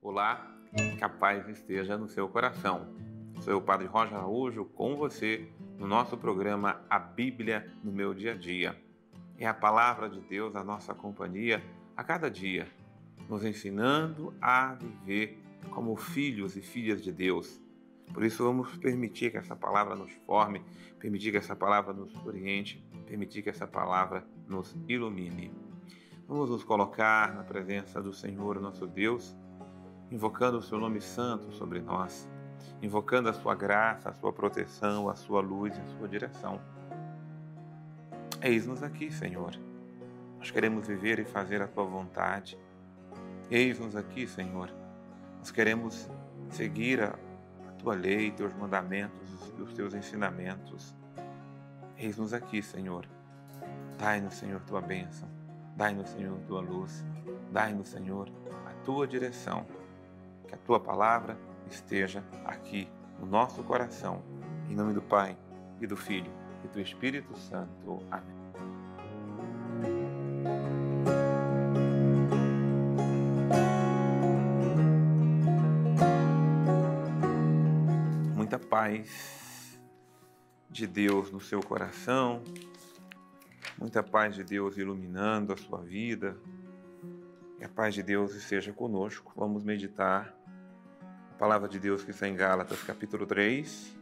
Olá, que a paz esteja no seu coração. Sou o Padre Roger Araújo com você no nosso programa A Bíblia no Meu Dia a Dia. É a palavra de Deus a nossa companhia a cada dia, nos ensinando a viver como filhos e filhas de Deus. Por isso, vamos permitir que essa palavra nos forme, permitir que essa palavra nos oriente, permitir que essa palavra nos ilumine. Vamos nos colocar na presença do Senhor, nosso Deus invocando o seu nome santo sobre nós, invocando a sua graça, a sua proteção, a sua luz e a sua direção. Eis-nos aqui, Senhor. Nós queremos viver e fazer a tua vontade. Eis-nos aqui, Senhor. Nós queremos seguir a, tua lei, teus mandamentos e os teus ensinamentos. Eis-nos aqui, Senhor. Dai-nos, Senhor, tua bênção. Dai-nos, Senhor, tua luz. Dai-nos, Senhor, a tua direção que a tua palavra esteja aqui no nosso coração. Em nome do Pai e do Filho e do Espírito Santo. Amém. Muita paz de Deus no seu coração, muita paz de Deus iluminando a sua vida. Que a paz de Deus esteja conosco. Vamos meditar palavra de Deus que está em Gálatas, capítulo 3,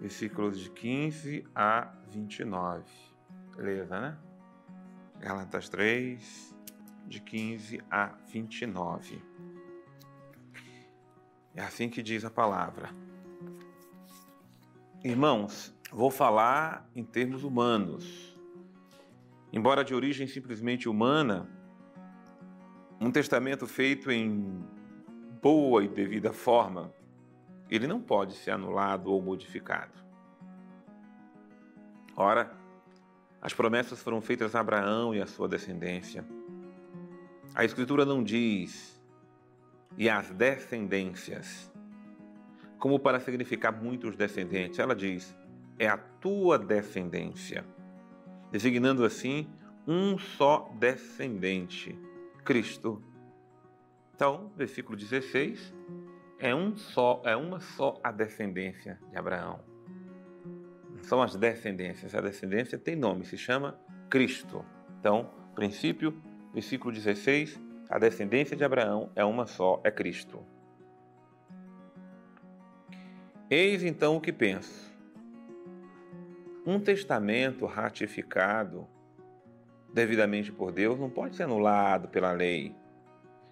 versículos de 15 a 29. Beleza, né? Gálatas 3, de 15 a 29. É assim que diz a palavra. Irmãos, vou falar em termos humanos. Embora de origem simplesmente humana, um testamento feito em boa e devida forma, ele não pode ser anulado ou modificado. Ora, as promessas foram feitas a Abraão e a sua descendência. A Escritura não diz e as descendências, como para significar muitos descendentes. Ela diz é a tua descendência, designando assim um só descendente, Cristo então, versículo 16, é um só, é uma só a descendência de Abraão. São as descendências. A descendência tem nome, se chama Cristo. Então, princípio, versículo 16, a descendência de Abraão é uma só, é Cristo. Eis então o que penso. Um testamento ratificado devidamente por Deus não pode ser anulado pela lei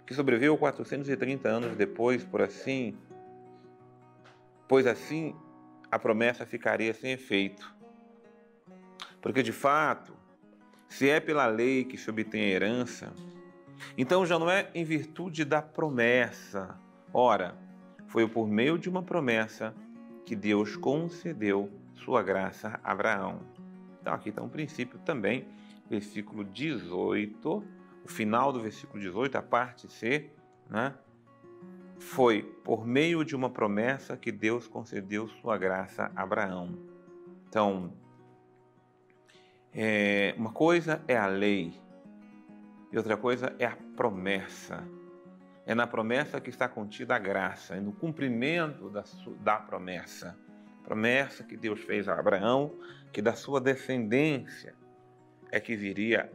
que sobreviveu 430 anos depois, por assim, pois assim a promessa ficaria sem efeito. Porque de fato, se é pela lei que se obtém a herança, então já não é em virtude da promessa. Ora, foi por meio de uma promessa que Deus concedeu sua graça a Abraão. Então aqui está um princípio também, versículo 18 o final do versículo 18, a parte C, né? foi por meio de uma promessa que Deus concedeu sua graça a Abraão. Então, é, uma coisa é a lei e outra coisa é a promessa. É na promessa que está contida a graça, é no cumprimento da, da promessa. Promessa que Deus fez a Abraão, que da sua descendência é que viria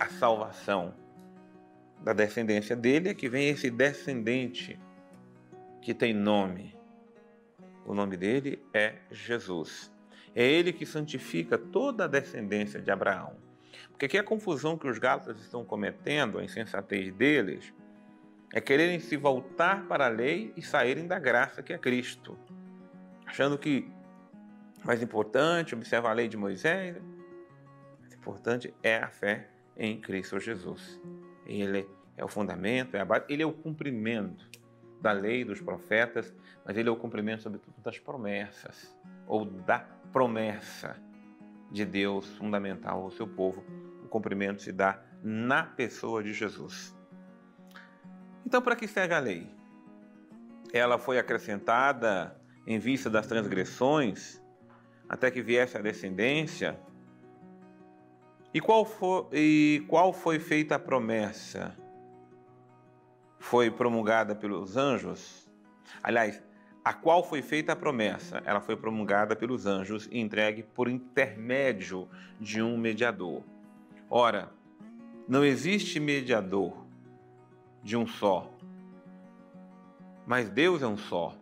a salvação. Da descendência dele é que vem esse descendente que tem nome. O nome dele é Jesus. É ele que santifica toda a descendência de Abraão. Porque aqui a confusão que os gálatas estão cometendo, a insensatez deles, é quererem se voltar para a lei e saírem da graça que é Cristo. Achando que mais importante observar a lei de Moisés, mais importante é a fé em Cristo Jesus. Ele é o fundamento, é a base, ele é o cumprimento da lei dos profetas, mas ele é o cumprimento, sobretudo, das promessas, ou da promessa de Deus fundamental ao seu povo. O cumprimento se dá na pessoa de Jesus. Então, para que serve a lei? Ela foi acrescentada em vista das transgressões, até que viesse a descendência E qual foi, e qual foi feita a promessa? Foi promulgada pelos anjos? Aliás, a qual foi feita a promessa? Ela foi promulgada pelos anjos e entregue por intermédio de um mediador. Ora, não existe mediador de um só, mas Deus é um só.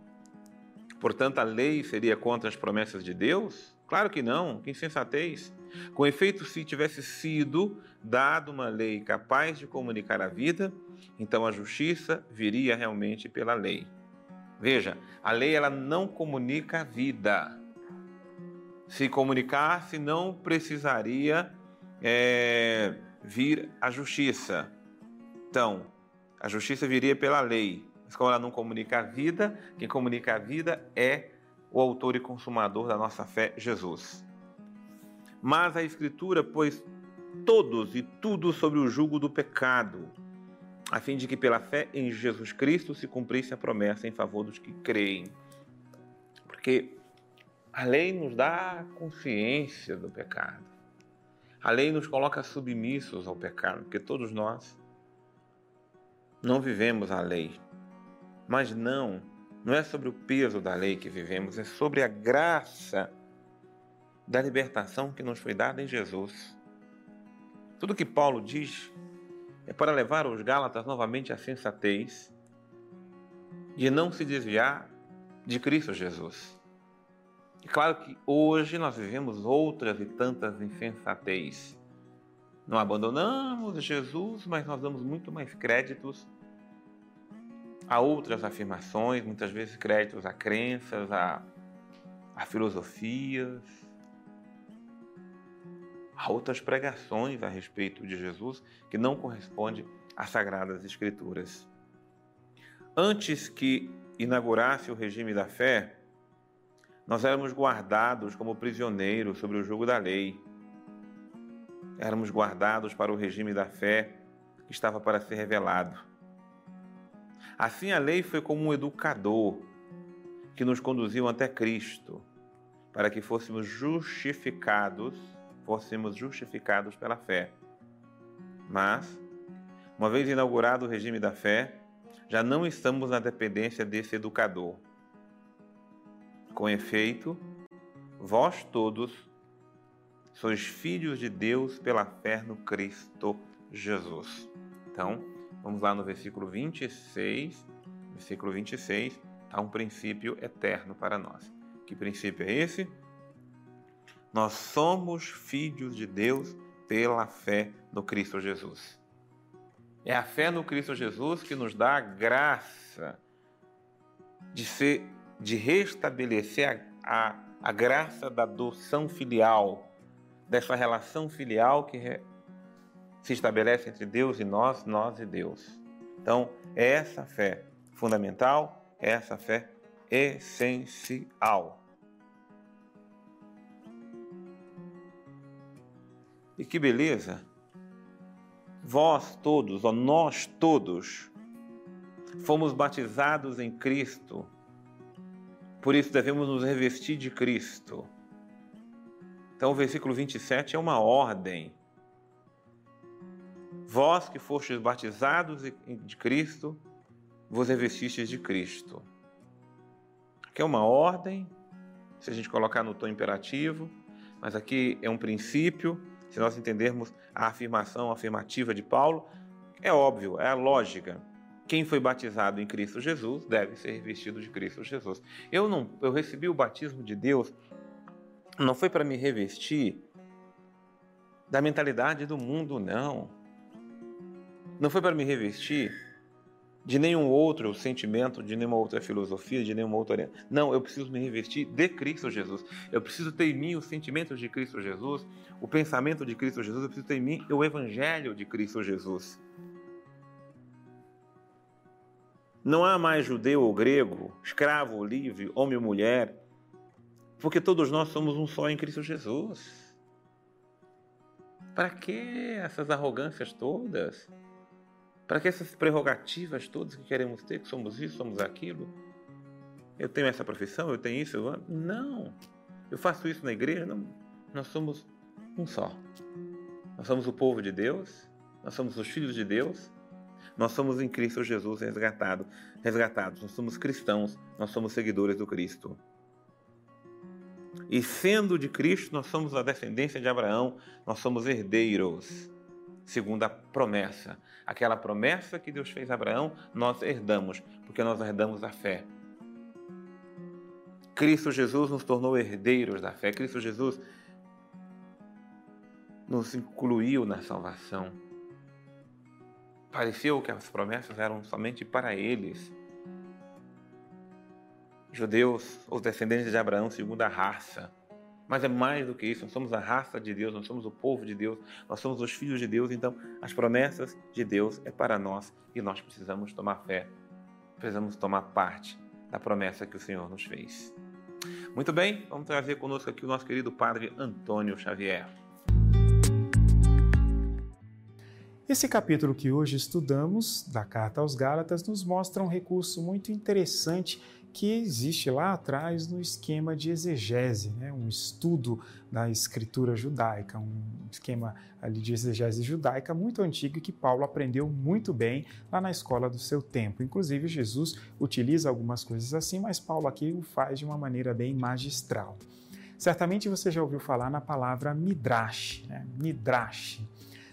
Portanto, a lei seria contra as promessas de Deus? Claro que não, que insensatez. Com efeito, se tivesse sido dada uma lei capaz de comunicar a vida, então a justiça viria realmente pela lei. Veja, a lei ela não comunica a vida. Se comunicasse, não precisaria é, vir a justiça. Então, a justiça viria pela lei. Mas como ela não comunica a vida, quem comunica a vida é o autor e consumador da nossa fé, Jesus. Mas a Escritura pôs todos e tudo sobre o jugo do pecado, a fim de que pela fé em Jesus Cristo se cumprisse a promessa em favor dos que creem. Porque a lei nos dá consciência do pecado. A lei nos coloca submissos ao pecado, porque todos nós não vivemos a lei. Mas não, não é sobre o peso da lei que vivemos, é sobre a graça da libertação que nos foi dada em Jesus. Tudo que Paulo diz é para levar os Gálatas novamente à sensatez de não se desviar de Cristo Jesus. E claro que hoje nós vivemos outras e tantas insensatez. Não abandonamos Jesus, mas nós damos muito mais créditos a outras afirmações, muitas vezes créditos a crenças, a, a filosofias, a outras pregações a respeito de Jesus que não correspondem às Sagradas Escrituras. Antes que inaugurasse o regime da fé, nós éramos guardados como prisioneiros sobre o jugo da lei. Éramos guardados para o regime da fé que estava para ser revelado. Assim a lei foi como um educador que nos conduziu até Cristo, para que fôssemos justificados fôssemos justificados pela fé. Mas, uma vez inaugurado o regime da fé, já não estamos na dependência desse educador. Com efeito, vós todos sois filhos de Deus pela fé no Cristo Jesus. Então, vamos lá no versículo 26. Versículo 26 há um princípio eterno para nós. Que princípio é esse? Nós somos filhos de Deus pela fé no Cristo Jesus. É a fé no Cristo Jesus que nos dá a graça de ser, de restabelecer a, a, a graça da adoção filial, dessa relação filial que re, se estabelece entre Deus e nós, nós e Deus. Então, é essa fé fundamental, é essa fé essencial. E que beleza! Vós todos, ó, nós todos, fomos batizados em Cristo, por isso devemos nos revestir de Cristo. Então, o versículo 27 é uma ordem. Vós que fostes batizados de Cristo, vos revestistes de Cristo. Aqui é uma ordem, se a gente colocar no tom imperativo, mas aqui é um princípio se nós entendermos a afirmação afirmativa de Paulo, é óbvio, é a lógica. Quem foi batizado em Cristo Jesus deve ser revestido de Cristo Jesus. Eu não, eu recebi o batismo de Deus não foi para me revestir da mentalidade do mundo, não. Não foi para me revestir de nenhum outro sentimento, de nenhuma outra filosofia, de nenhuma outra. Não, eu preciso me revestir de Cristo Jesus. Eu preciso ter em mim o sentimento de Cristo Jesus, o pensamento de Cristo Jesus, eu preciso ter em mim o evangelho de Cristo Jesus. Não há mais judeu ou grego, escravo ou livre, homem ou mulher, porque todos nós somos um só em Cristo Jesus. Para que essas arrogâncias todas? Para que essas prerrogativas todas que queremos ter, que somos isso, somos aquilo? Eu tenho essa profissão, eu tenho isso, eu... não. Eu faço isso na igreja, não. Nós somos um só. Nós somos o povo de Deus, nós somos os filhos de Deus, nós somos em Cristo Jesus resgatado, resgatados, nós somos cristãos, nós somos seguidores do Cristo. E sendo de Cristo, nós somos a descendência de Abraão, nós somos herdeiros, segundo a promessa. Aquela promessa que Deus fez a Abraão, nós herdamos, porque nós herdamos a fé. Cristo Jesus nos tornou herdeiros da fé. Cristo Jesus nos incluiu na salvação. Pareceu que as promessas eram somente para eles. Judeus, os descendentes de Abraão, segundo a raça. Mas é mais do que isso, nós somos a raça de Deus, nós somos o povo de Deus, nós somos os filhos de Deus, então as promessas de Deus é para nós e nós precisamos tomar fé, precisamos tomar parte da promessa que o Senhor nos fez. Muito bem, vamos trazer conosco aqui o nosso querido Padre Antônio Xavier. Esse capítulo que hoje estudamos, da Carta aos Gálatas, nos mostra um recurso muito interessante que existe lá atrás no esquema de exegese, né? um estudo da escritura judaica, um esquema ali de exegese judaica muito antigo que Paulo aprendeu muito bem lá na escola do seu tempo. Inclusive, Jesus utiliza algumas coisas assim, mas Paulo aqui o faz de uma maneira bem magistral. Certamente você já ouviu falar na palavra midrash, né? midrash.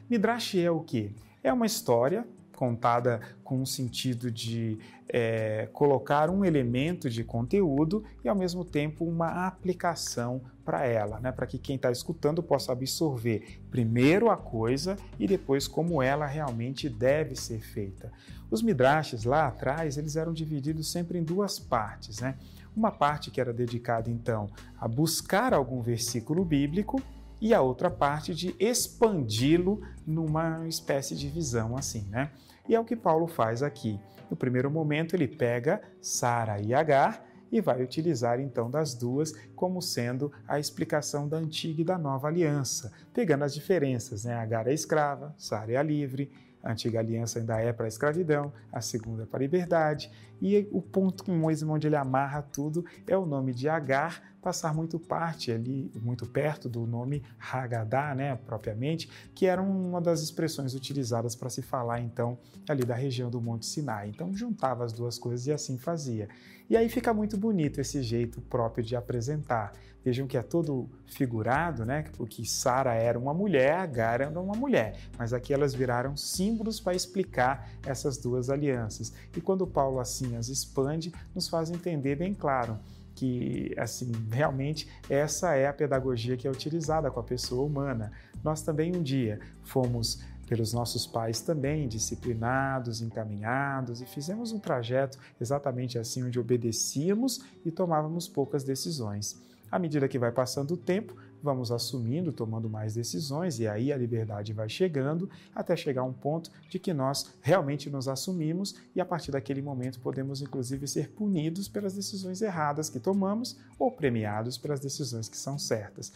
Midrash é o que? É uma história contada com o sentido de é, colocar um elemento de conteúdo e, ao mesmo tempo, uma aplicação para ela, né? para que quem está escutando possa absorver primeiro a coisa e depois como ela realmente deve ser feita. Os midrashes lá atrás eles eram divididos sempre em duas partes, né? Uma parte que era dedicada então a buscar algum versículo bíblico e a outra parte de expandi-lo numa espécie de visão assim, né? E é o que Paulo faz aqui. No primeiro momento, ele pega Sara e Agar e vai utilizar então das duas como sendo a explicação da antiga e da nova aliança, pegando as diferenças, né? Agar é escrava, Sara é livre, a antiga aliança ainda é para a escravidão, a segunda é para a liberdade, e o ponto onde ele amarra tudo é o nome de Agar, passar muito parte ali, muito perto do nome Hagadá, né, propriamente, que era uma das expressões utilizadas para se falar então ali da região do Monte Sinai. Então juntava as duas coisas e assim fazia. E aí fica muito bonito esse jeito próprio de apresentar. Vejam que é todo figurado, né? Porque Sara era uma mulher, Agar era uma mulher, mas aqui elas viraram símbolos para explicar essas duas alianças. E quando Paulo assim as expande, nos faz entender bem claro que assim realmente essa é a pedagogia que é utilizada com a pessoa humana. Nós também um dia fomos pelos nossos pais também disciplinados, encaminhados e fizemos um trajeto exatamente assim onde obedecíamos e tomávamos poucas decisões. À medida que vai passando o tempo, vamos assumindo, tomando mais decisões e aí a liberdade vai chegando até chegar um ponto de que nós realmente nos assumimos e a partir daquele momento podemos inclusive ser punidos pelas decisões erradas que tomamos ou premiados pelas decisões que são certas.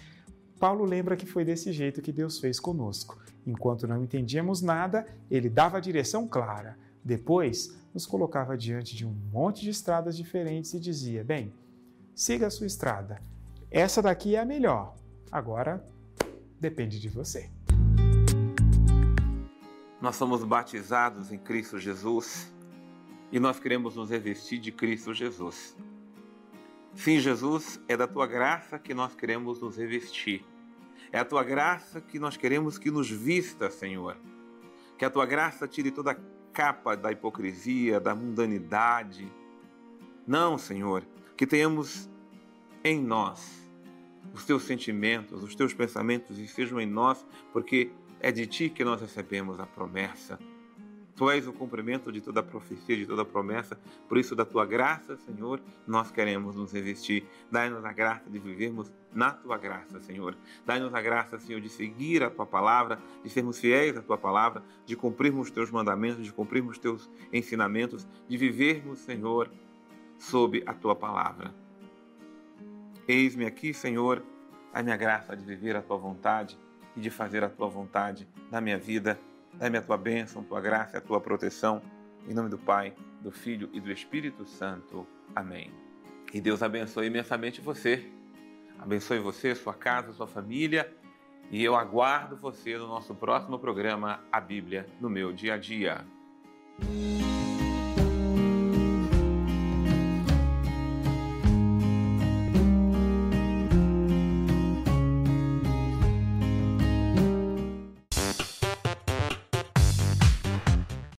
Paulo lembra que foi desse jeito que Deus fez conosco. Enquanto não entendíamos nada, ele dava a direção clara. Depois, nos colocava diante de um monte de estradas diferentes e dizia: Bem, siga a sua estrada. Essa daqui é a melhor. Agora depende de você. Nós somos batizados em Cristo Jesus e nós queremos nos revestir de Cristo Jesus. Sim, Jesus, é da tua graça que nós queremos nos revestir. É a tua graça que nós queremos que nos vista, Senhor. Que a tua graça tire toda a capa da hipocrisia, da mundanidade. Não, Senhor, que tenhamos em nós os teus sentimentos, os teus pensamentos estejam em nós, porque é de ti que nós recebemos a promessa. Tu és o cumprimento de toda a profecia, de toda a promessa. Por isso, da tua graça, Senhor, nós queremos nos revestir. Dai-nos a graça de vivermos na tua graça, Senhor. Dai-nos a graça, Senhor, de seguir a tua palavra, de sermos fiéis à tua palavra, de cumprirmos os teus mandamentos, de cumprirmos os teus ensinamentos, de vivermos, Senhor, sob a tua palavra. Eis-me aqui, Senhor, a minha graça de viver a tua vontade e de fazer a tua vontade na minha vida. Dá-me a tua bênção, tua graça a tua proteção. Em nome do Pai, do Filho e do Espírito Santo. Amém. E Deus abençoe imensamente você. Abençoe você, sua casa, sua família E eu aguardo você no nosso próximo programa A Bíblia no meu dia a dia.